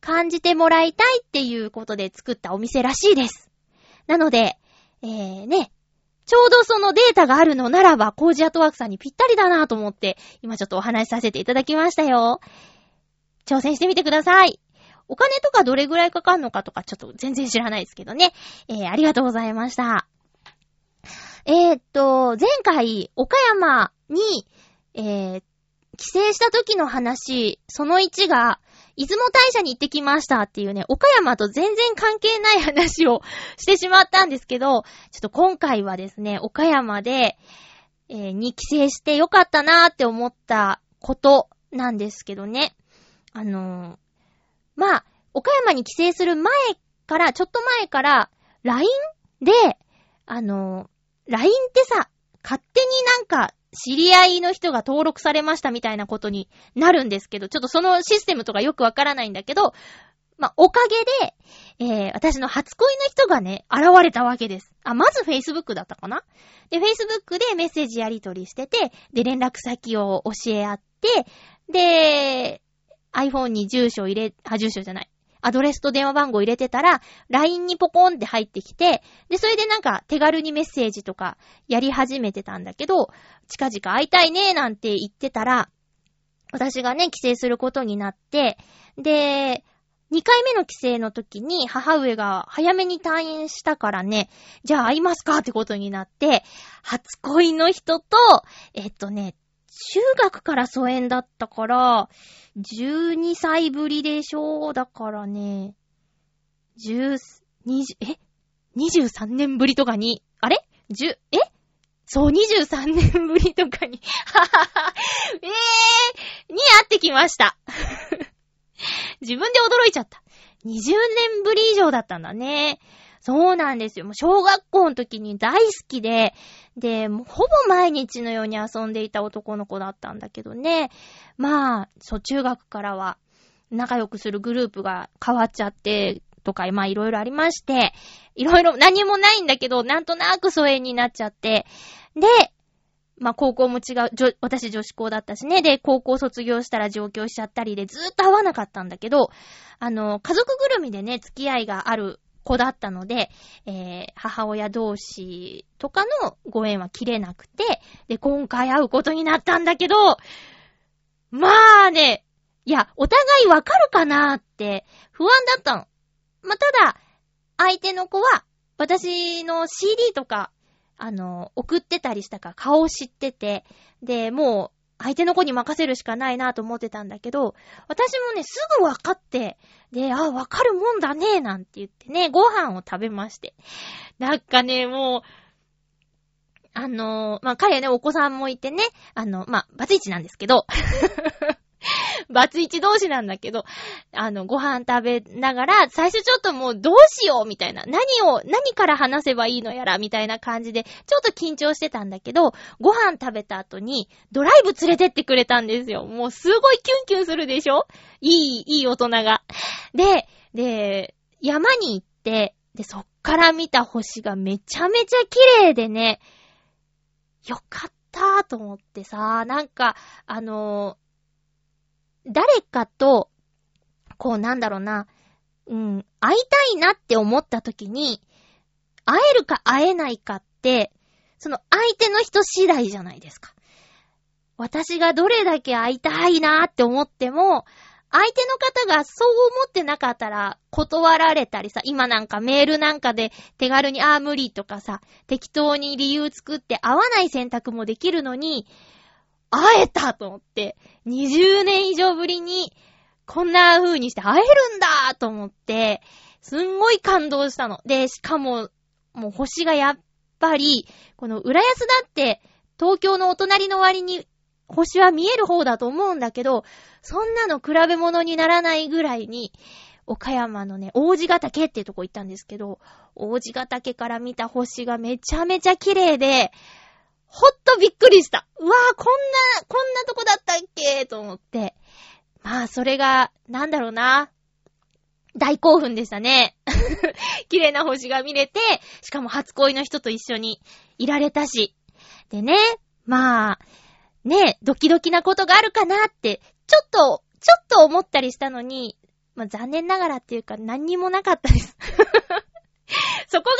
感じてもらいたいっていうことで作ったお店らしいです。なので、えー、ね、ちょうどそのデータがあるのならば、コージアートワークさんにぴったりだなと思って、今ちょっとお話しさせていただきましたよ。挑戦してみてください。お金とかどれぐらいかかるのかとかちょっと全然知らないですけどね。えー、ありがとうございました。えー、っと、前回、岡山に、えー、帰省した時の話、その1が、出雲大社に行ってきましたっていうね、岡山と全然関係ない話をしてしまったんですけど、ちょっと今回はですね、岡山で、えー、に帰省してよかったなーって思ったことなんですけどね。あのー、まあ、岡山に帰省する前から、ちょっと前から、LINE で、あのー、LINE ってさ、勝手になんか、知り合いの人が登録されましたみたいなことになるんですけど、ちょっとそのシステムとかよくわからないんだけど、まあ、おかげで、えー、私の初恋の人がね、現れたわけです。あ、まず Facebook だったかな？で、Facebook でメッセージやり取りしてて、で、連絡先を教え合って、で、iPhone に住所入れ、あ、住所じゃない。アドレスと電話番号入れてたら、LINE にポコンって入ってきて、で、それでなんか手軽にメッセージとかやり始めてたんだけど、近々会いたいねなんて言ってたら、私がね、帰省することになって、で、2回目の帰省の時に母上が早めに退院したからね、じゃあ会いますかってことになって、初恋の人と、えっとね、中学から疎遠だったから、12歳ぶりでしょう。だからね、10、20、え ?23 年ぶりとかに、あれ ?10、え？そう、23年ぶりとかに、ははは、えー、に会ってきました。自分で驚いちゃった。20年ぶり以上だったんだね。そうなんですよ。もう小学校の時に大好きで、で、もうほぼ毎日のように遊んでいた男の子だったんだけどね。まあ、そう、中学からは仲良くするグループが変わっちゃって、とか、まあいろいろありまして、いろいろ何もないんだけど、なんとなく疎遠になっちゃって、で、まあ高校も違う、私女子校だったしね。で、高校卒業したら上京しちゃったりでずーっと会わなかったんだけど、あの、家族ぐるみでね、付き合いがある子だったので、えー、母親同士とかのご縁は切れなくて、で、今回会うことになったんだけど、まあね、いや、お互いわかるかなーって不安だったの。まあ、ただ、相手の子は、私の CD とか、あの、送ってたりしたから顔を知ってて、で、もう、相手の子に任せるしかないなと思ってたんだけど、私もね、すぐ分かって、で、あ、分かるもんだね、なんて言ってね、ご飯を食べまして。なんかね、もう、あのまあ、彼ね、お子さんもいてね、あの、まあ、バツイチなんですけど、バツイチ同士なんだけど、あの、ご飯食べながら、最初ちょっともうどうしようみたいな、何を、何から話せばいいのやら、みたいな感じで、ちょっと緊張してたんだけど、ご飯食べた後に、ドライブ連れてってくれたんですよ。もうすごいキュンキュンするでしょ？いい、いい大人が。で、で、山に行って、で、そっから見た星がめちゃめちゃ綺麗でね、よかったーと思ってさ、なんか、あの誰かと、こうなんだろうな、うん、会いたいなって思った時に、会えるか会えないかって、その相手の人次第じゃないですか。私がどれだけ会いたいなって思っても、相手の方がそう思ってなかったら断られたりさ、今なんかメールなんかで手軽にああ無理とかさ、適当に理由作って会わない選択もできるのに、会えたと思って、20年以上ぶりに、こんな風にして会えるんだと思って、すんごい感動したの。で、しかも、もう星がやっぱり、この浦安だって、東京のお隣の割に星は見える方だと思うんだけど、そんなの比べ物にならないぐらいに、岡山のね、王子ヶ岳っていうとこ行ったんですけど、王子ヶ岳から見た星がめちゃめちゃ綺麗で、ほっとびっくりした。うわぁ、こんな、こんなとこだったっけ？と思って。まあ、それが、なんだろうな。大興奮でしたね。綺麗な星が見れて、しかも初恋の人と一緒にいられたし。でね、まあ、ね、ドキドキなことがあるかなって、ちょっと、ちょっと思ったりしたのに、まあ残念ながらっていうか何にもなかったです。そこが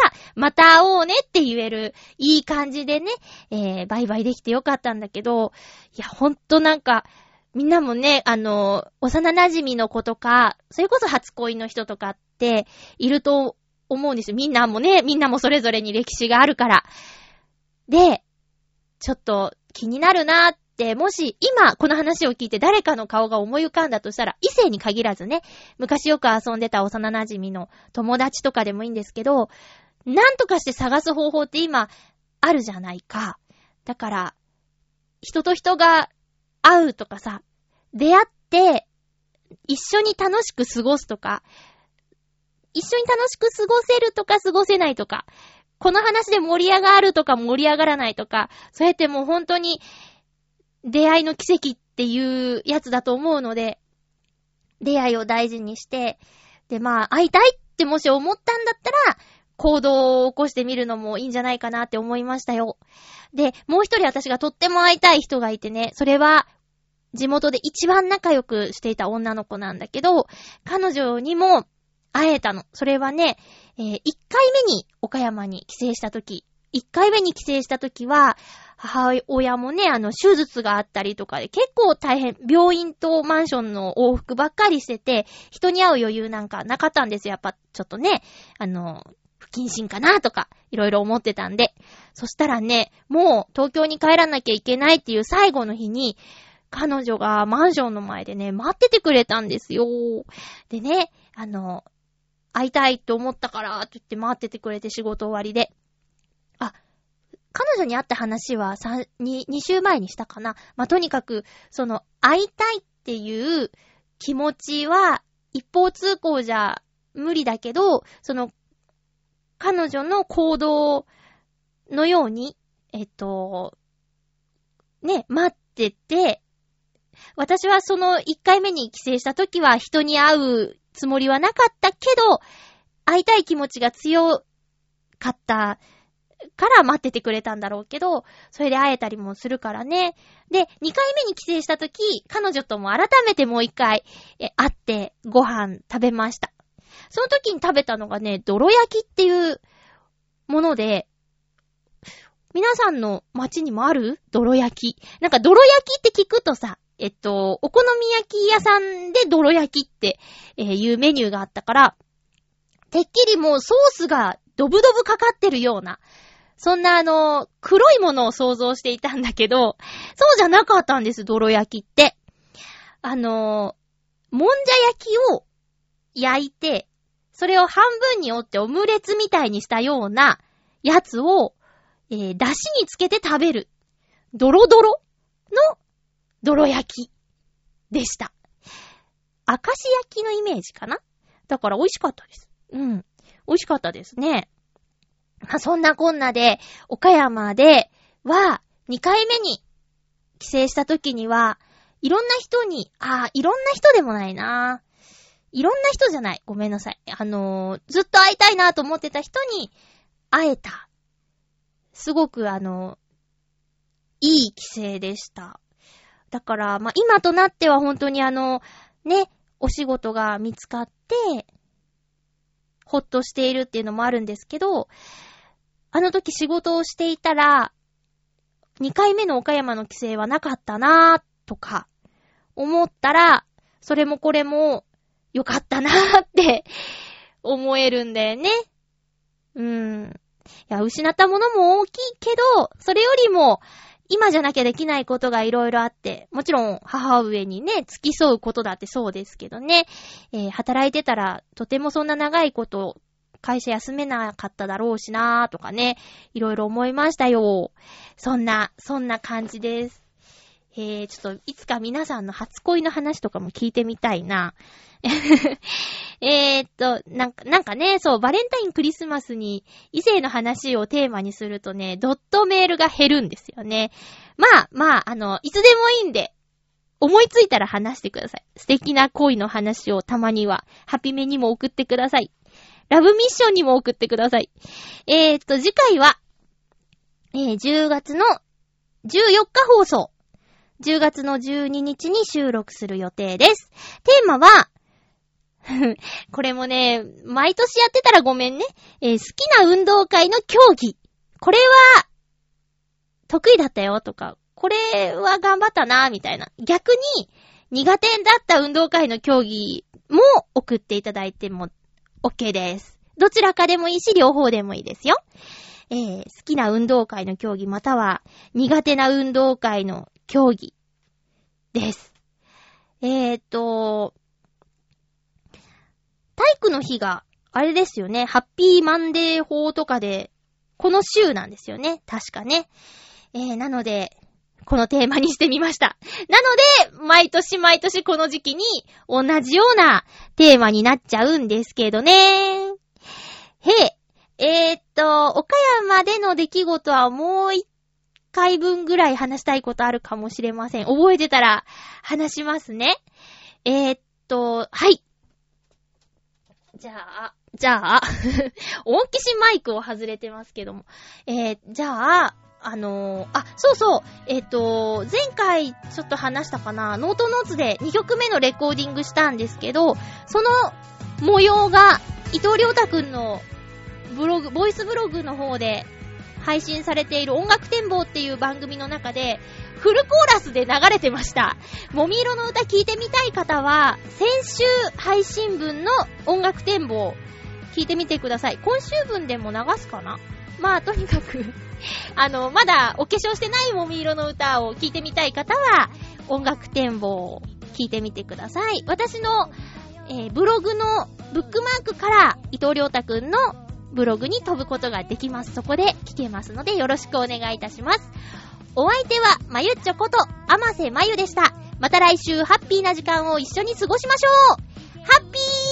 またさ、また会おうねって言える、いい感じでね、えー、バイバイできてよかったんだけど、いや、ほんとなんか、みんなもね、あの、幼馴染の子とか、それこそ初恋の人とかって、いると思うんですよ。みんなもね、みんなもそれぞれに歴史があるから。で、ちょっと気になるなーっ、もし今この話を聞いて誰かの顔が思い浮かんだとしたら、異性に限らずね、昔よく遊んでた幼馴染の友達とかでもいいんですけど、なんとかして探す方法って今あるじゃないか。だから、人と人が会うとかさ、出会って、一緒に楽しく過ごすとか、一緒に楽しく過ごせるとか過ごせないとか、この話で盛り上がるとか盛り上がらないとか、そうやってもう本当に出会いの奇跡っていうやつだと思うので、出会いを大事にして、で、まあ、会いたいってもし思ったんだったら、行動を起こしてみるのもいいんじゃないかなって思いましたよ。で、もう一人私がとっても会いたい人がいてね、それは、地元で一番仲良くしていた女の子なんだけど、彼女にも会えたの。それはね、えー、一回目に岡山に帰省した時、一回目に帰省した時は、母親もね、あの、手術があったりとかで結構大変、病院とマンションの往復ばっかりしてて、人に会う余裕なんかなかったんですよ。やっぱ、ちょっとね、あの、不謹慎かなとか、いろいろ思ってたんで。そしたらね、もう東京に帰らなきゃいけないっていう最後の日に、彼女がマンションの前でね、待っててくれたんですよ。でね、あの、会いたいと思ったから、と言って待っててくれて仕事終わりで。あ、彼女に会った話は3、2、2週前にしたかな。まあ、とにかく、その、会いたいっていう気持ちは、一方通行じゃ無理だけど、その、彼女の行動のように、えっと、ね、待ってて、私はその1回目に帰省した時は人に会うつもりはなかったけど、会いたい気持ちが強かったから待っててくれたんだろうけど、それで会えたりもするからね。で、2回目に帰省した時、彼女とも改めてもう1回、え、会ってご飯食べました。その時に食べたのがね、泥焼きっていうもので、皆さんの街にもある？泥焼き。なんか泥焼きって聞くとさ、えっと、お好み焼き屋さんで泥焼きって、え、いうメニューがあったから、てっきりもうソースがドブドブかかってるような、そんなあの、黒いものを想像していたんだけど、そうじゃなかったんです、泥焼きって。あのもんじゃ焼きを焼いて、それを半分に折ってオムレツみたいにしたようなやつを、えー、出汁につけて食べる。ドロドロの泥焼きでした。明石焼きのイメージかな？だから美味しかったです。うん。美味しかったですね。まあ、そんなこんなで、岡山では、2回目に帰省した時には、いろんな人に、ああ、いろんな人でもないな。いろんな人じゃない。ごめんなさい。あのー、ずっと会いたいなと思ってた人に会えた。すごくあのー、いい帰省でした。だから、まあ、今となっては本当にあの、ね、お仕事が見つかって、ほっとしているっていうのもあるんですけど、あの時仕事をしていたら、2回目の岡山の帰省はなかったなぁ、とか、思ったら、それもこれも、よかったなぁって思えるんだよね。うん。いや、失ったものも大きいけど、それよりも、今じゃなきゃできないことがいろいろあって、もちろん母上にね、付き添うことだってそうですけどね、えー、働いてたらとてもそんな長いこと会社休めなかっただろうしなーとかね、いろいろ思いましたよ。そんな、そんな感じです。えー、ちょっと、いつか皆さんの初恋の話とかも聞いてみたいな。えーっと、なんか、なんかね、そう、バレンタインクリスマスに異性の話をテーマにするとね、ドットメールが減るんですよね。まあ、まあ、あの、いつでもいいんで、思いついたら話してください。素敵な恋の話をたまには、ハピメにも送ってください。ラブミッションにも送ってください。えー、っと、次回は、えー、10月の14日放送。10月の12日に収録する予定です。テーマは、これもね、毎年やってたらごめんね。えー、好きな運動会の競技。これは、得意だったよとか、これは頑張ったな、みたいな。逆に、苦手だった運動会の競技も送っていただいても OK です。どちらかでもいいし、両方でもいいですよ。えー、好きな運動会の競技または苦手な運動会の競技です。えーと、体育の日が、あれですよね、ハッピーマンデー法とかで、この週なんですよね。確かね。えー、なので、このテーマにしてみました。なので、毎年毎年この時期に同じようなテーマになっちゃうんですけどね。へえ、えー、っと、岡山での出来事はもう一回分ぐらい話したいことあるかもしれません。覚えてたら話しますね。えー、っと、はい。じゃあ、じゃあ、大きしマイクを外れてますけども。えー、じゃあ、あのー、あ、そうそう、えっ、ー、と、前回ちょっと話したかな、ノートノーツで2曲目のレコーディングしたんですけど、その模様が、伊藤良太くんのブログ、ボイスブログの方で配信されている音楽展望っていう番組の中で、フルコーラスで流れてました。もみ色の歌聴いてみたい方は、先週配信分の音楽展望聞いてみてください。今週分でも流すかな？まあ、とにかくあの、まだお化粧してないもみ色の歌を聴いてみたい方は、音楽展望を聞いてみてください。私の、えー、ブログのブックマークから、伊藤良太くんのブログに飛ぶことができます。そこで聞けますので、よろしくお願いいたします。お相手は、まゆっちょこと、あませまゆでした。また来週、ハッピーな時間を一緒に過ごしましょうハッピー